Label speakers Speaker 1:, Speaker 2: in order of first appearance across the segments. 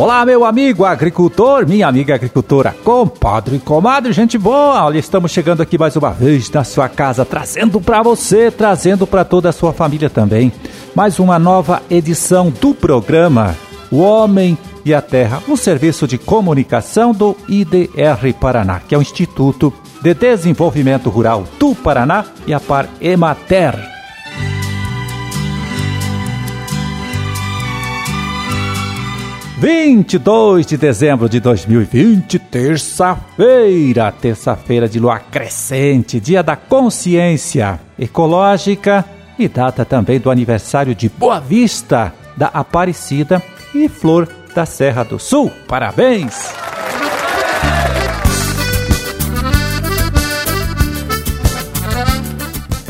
Speaker 1: Olá, meu amigo agricultor, minha amiga agricultora, compadre e comadre, gente boa. Olha, estamos chegando aqui mais uma vez na sua casa, trazendo para você, trazendo para toda a sua família também, mais uma nova edição do programa O Homem e a Terra, um serviço de comunicação do IDR Paraná, que é o Instituto de Desenvolvimento Rural do Paraná e a Par Emater 22 de dezembro de 2020, terça-feira, terça-feira de lua crescente, dia da consciência ecológica e data também do aniversário de Boa Vista da Aparecida e Flor da Serra do Sul. Parabéns!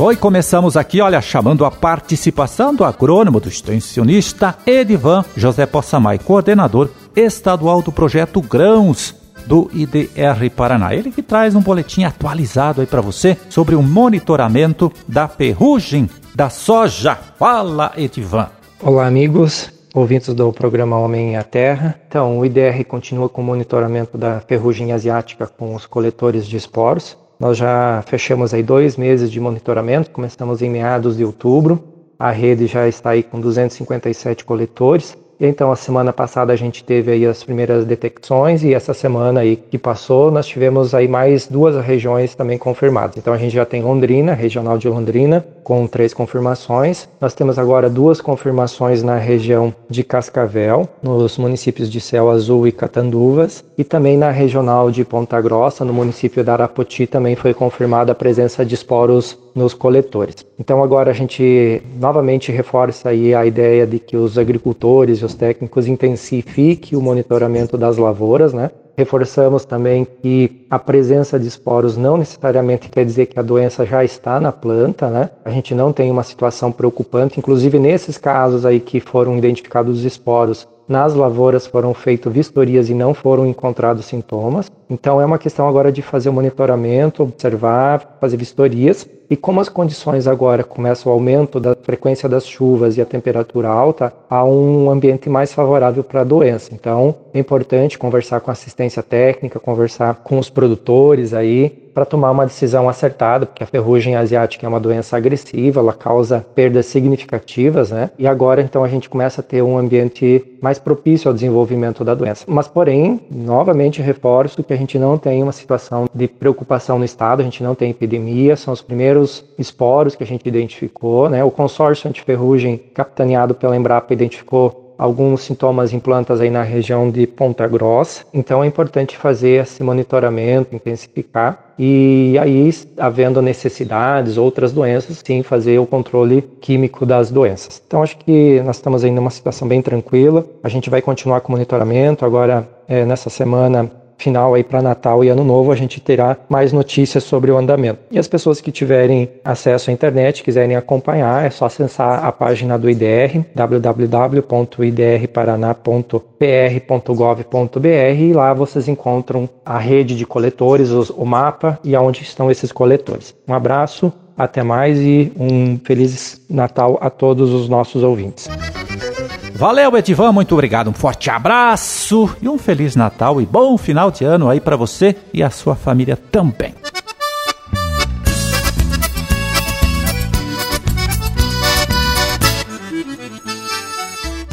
Speaker 1: E começamos aqui, olha, chamando a participação do agrônomo, do extensionista Edivan José Possamay, coordenador estadual do projeto Grãos do IDR Paraná. Ele que traz um boletim atualizado aí para você sobre o monitoramento da ferrugem da soja. Fala, Edivan.
Speaker 2: Olá, amigos ouvintes do programa Homem e a Terra. Então, o IDR continua com o monitoramento da ferrugem asiática com os coletores de esporos. Nós já fechamos aí dois meses de monitoramento, começamos em meados de outubro. A rede já está aí com 257 coletores então, a semana passada a gente teve aí as primeiras detecções e essa semana aí que passou, nós tivemos aí mais duas regiões também confirmadas. Então, a gente já tem Londrina, regional de Londrina, com três confirmações. Nós temos agora duas confirmações na região de Cascavel, nos municípios de Céu Azul e Catanduvas, e também na regional de Ponta Grossa, no município de Arapoti, também foi confirmada a presença de esporos nos coletores. Então agora a gente novamente reforça aí a ideia de que os agricultores e os técnicos intensifiquem o monitoramento das lavouras, né? Reforçamos também que a presença de esporos não necessariamente quer dizer que a doença já está na planta, né? A gente não tem uma situação preocupante, inclusive nesses casos aí que foram identificados os esporos, nas lavouras foram feitas vistorias e não foram encontrados sintomas. Então é uma questão agora de fazer o monitoramento, observar, fazer vistorias. E como as condições agora começam o aumento da frequência das chuvas e a temperatura alta, há um ambiente mais favorável para a doença. Então é importante conversar com assistência técnica, conversar com os produtores aí, para tomar uma decisão acertada, porque a ferrugem asiática é uma doença agressiva, ela causa perdas significativas, né? E agora então a gente começa a ter um ambiente mais propício ao desenvolvimento da doença. Mas porém, novamente reforço que a gente não tem uma situação de preocupação no estado, a gente não tem epidemia, são os primeiros esporos que a gente identificou, né? O consórcio antiferrugem capitaneado pela Embrapa identificou alguns sintomas em plantas aí na região de Ponta Grossa. Então é importante fazer esse monitoramento, intensificar e aí, havendo necessidades, outras doenças, sim, fazer o controle químico das doenças. Então acho que nós estamos ainda numa situação bem tranquila. A gente vai continuar com o monitoramento. Agora, é, nessa semana, final aí para Natal e Ano Novo a gente terá mais notícias sobre o andamento. E as pessoas que tiverem acesso à internet, quiserem acompanhar, é só acessar a página do IDR, www.idrparaná.pr.gov.br e lá vocês encontram a rede de coletores, o mapa e aonde estão esses coletores. Um abraço, até mais e um feliz Natal a todos os nossos ouvintes.
Speaker 1: Valeu, Edivan, muito obrigado. Um forte abraço e um feliz Natal e bom final de ano aí para você e a sua família também.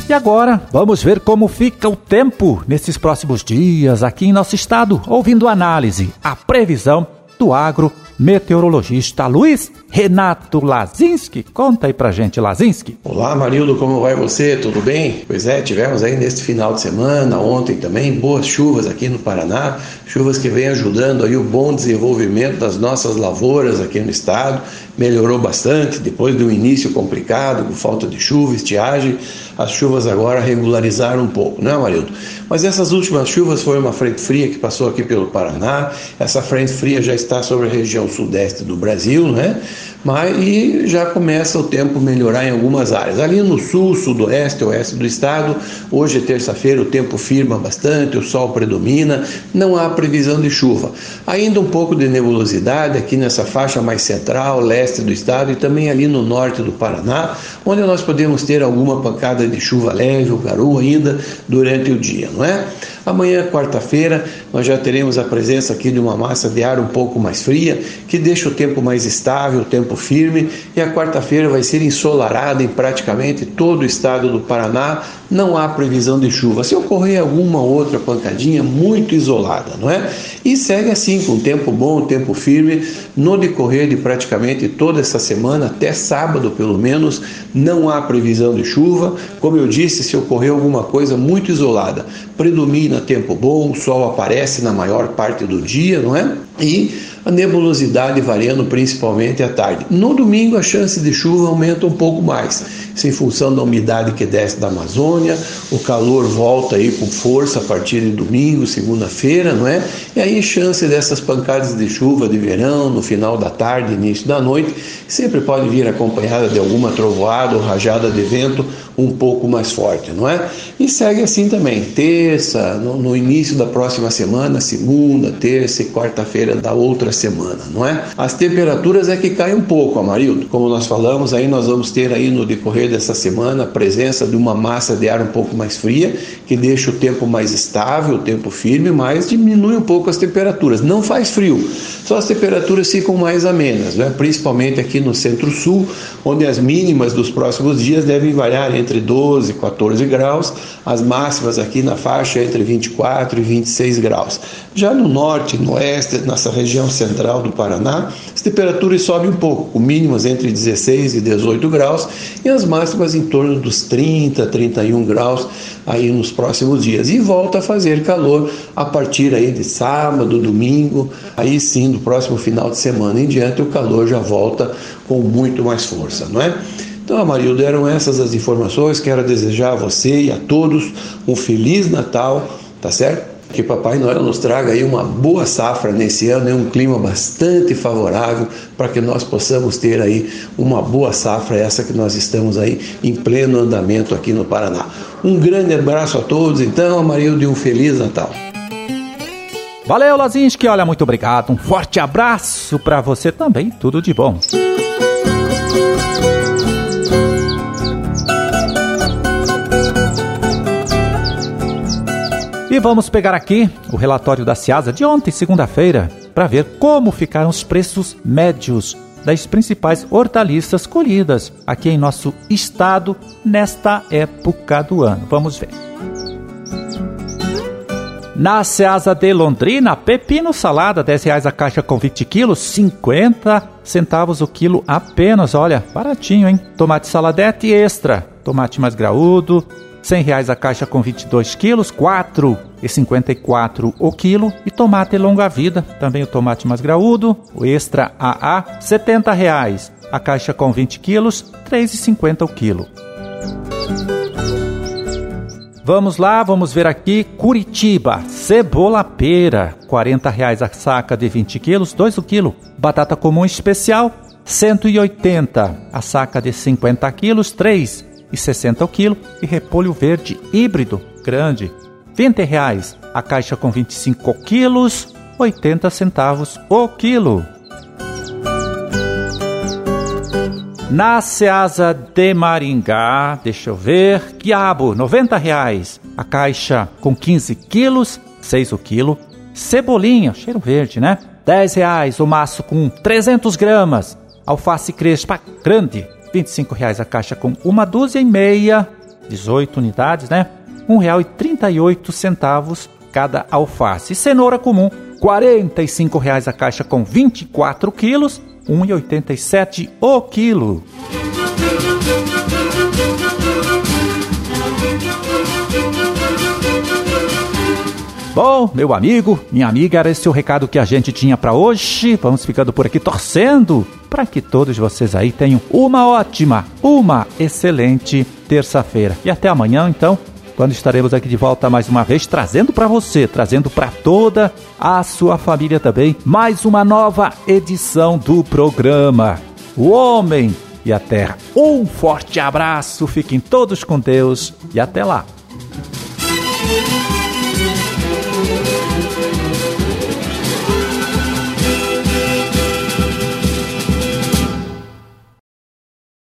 Speaker 1: E agora, vamos ver como fica o tempo nesses próximos dias aqui em nosso estado, ouvindo análise, a previsão do agro meteorologista Luiz Renato Lazinski. Conta aí pra gente, Lazinski.
Speaker 3: Olá, Marildo, como vai você? Tudo bem? Pois é, tivemos aí neste final de semana, ontem também, boas chuvas aqui no Paraná, chuvas que vêm ajudando aí o bom desenvolvimento das nossas lavouras aqui no estado. Melhorou bastante depois do início complicado, com falta de chuva, estiagem. As chuvas agora regularizaram um pouco, né, Marildo? Mas essas últimas chuvas foi uma frente fria que passou aqui pelo Paraná. Essa frente fria já está sobre a região sudeste do Brasil, né? Mas e já começa o tempo melhorar em algumas áreas. Ali no sul, sudoeste, oeste do estado, hoje é terça-feira, o tempo firma bastante, o sol predomina, não há previsão de chuva. Ainda um pouco de nebulosidade aqui nessa faixa mais central, leste do estado e também ali no norte do Paraná, onde nós podemos ter alguma pancada de chuva leve ou garoa ainda durante o dia, não é? Amanhã, quarta-feira, nós já teremos a presença aqui de uma massa de ar um pouco mais fria, que deixa o tempo mais estável, o tempo firme, e a quarta-feira vai ser ensolarada em praticamente todo o estado do Paraná. Não há previsão de chuva. Se ocorrer alguma outra pancadinha, muito isolada, não é? E segue assim, com tempo bom, tempo firme, no decorrer de praticamente toda essa semana, até sábado pelo menos, não há previsão de chuva. Como eu disse, se ocorrer alguma coisa muito isolada, predomina tempo bom, o sol aparece na maior parte do dia, não é? E a nebulosidade variando principalmente à tarde. No domingo, a chance de chuva aumenta um pouco mais, isso em função da umidade que desce da Amazônia, o calor volta aí com força a partir de domingo, segunda-feira, não é? E aí, chance dessas pancadas de chuva de verão no final da tarde, início da noite, sempre pode vir acompanhada de alguma trovoada ou rajada de vento um pouco mais forte, não é? E segue assim também, terça, no, no início da próxima semana, segunda, terça e quarta-feira da outra semana, não é? As temperaturas é que caem um pouco, Amarildo. Como nós falamos, aí nós vamos ter aí no decorrer dessa semana a presença de uma massa de ar um pouco mais fria, que deixa o tempo mais estável, o tempo firme, mas diminui um pouco as temperaturas. Não faz frio, só as temperaturas ficam mais amenas, né? principalmente aqui no centro-sul, onde as mínimas dos próximos dias devem variar entre 12 e 14 graus, as máximas aqui na faixa entre 24 e 26 graus. Já no norte, no oeste, nessa região central, central do Paraná, as temperaturas sobem um pouco, com mínimas entre 16 e 18 graus e as máximas em torno dos 30, 31 graus aí nos próximos dias. E volta a fazer calor a partir aí de sábado, domingo, aí sim, do próximo final de semana em diante, o calor já volta com muito mais força, não é? Então, Amarildo, eram essas as informações. Quero desejar a você e a todos um Feliz Natal, tá certo? Que Papai Noel nos traga aí uma boa safra nesse ano, e um clima bastante favorável para que nós possamos ter aí uma boa safra, essa que nós estamos aí em pleno andamento aqui no Paraná. Um grande abraço a todos, então, Amarildo, e um Feliz Natal.
Speaker 1: Valeu, Lazinski, olha, muito obrigado. Um forte abraço para você também, tudo de bom. E vamos pegar aqui o relatório da Ciasa de ontem, segunda-feira, para ver como ficaram os preços médios das principais hortaliças colhidas aqui em nosso estado nesta época do ano. Vamos ver. Na Ceasa de Londrina, pepino salada, 10 reais a caixa com 20 quilos, 50 centavos o quilo apenas, olha, baratinho, hein? Tomate saladete extra, tomate mais graúdo, 100 reais a caixa com 22 quilos, 4,54 o quilo. E tomate longa vida, também o tomate mais graúdo, o extra AA, 70 reais a caixa com 20 quilos, 3,50 o quilo. Vamos lá, vamos ver aqui Curitiba, cebola pera, 40 reais a saca de 20 quilos, 2 o quilo. Batata comum especial, 180 a saca de 50 quilos, 3 e 60 o quilo e repolho verde híbrido grande, 20 reais a caixa com 25 quilos, 80 centavos o quilo. Na Ceasa de Maringá, deixa eu ver, quiabo, 90 reais a caixa com 15 quilos, 6 o quilo. Cebolinha, cheiro verde, né? 10 reais o maço com 300 gramas. Alface crespa grande, 25 reais a caixa com uma dúzia e meia, 18 unidades, né? R$ 1,38 cada alface. cenoura comum, 45 reais a caixa com 24 quilos, R$ 1,87 o quilo. Bom, meu amigo, minha amiga, era esse o recado que a gente tinha para hoje. Vamos ficando por aqui torcendo para que todos vocês aí tenham uma ótima, uma excelente terça-feira. E até amanhã, então, quando estaremos aqui de volta mais uma vez, trazendo para você, trazendo para toda a sua família também, mais uma nova edição do programa. o homem e a terra. Um forte abraço, fiquem todos com Deus e até lá.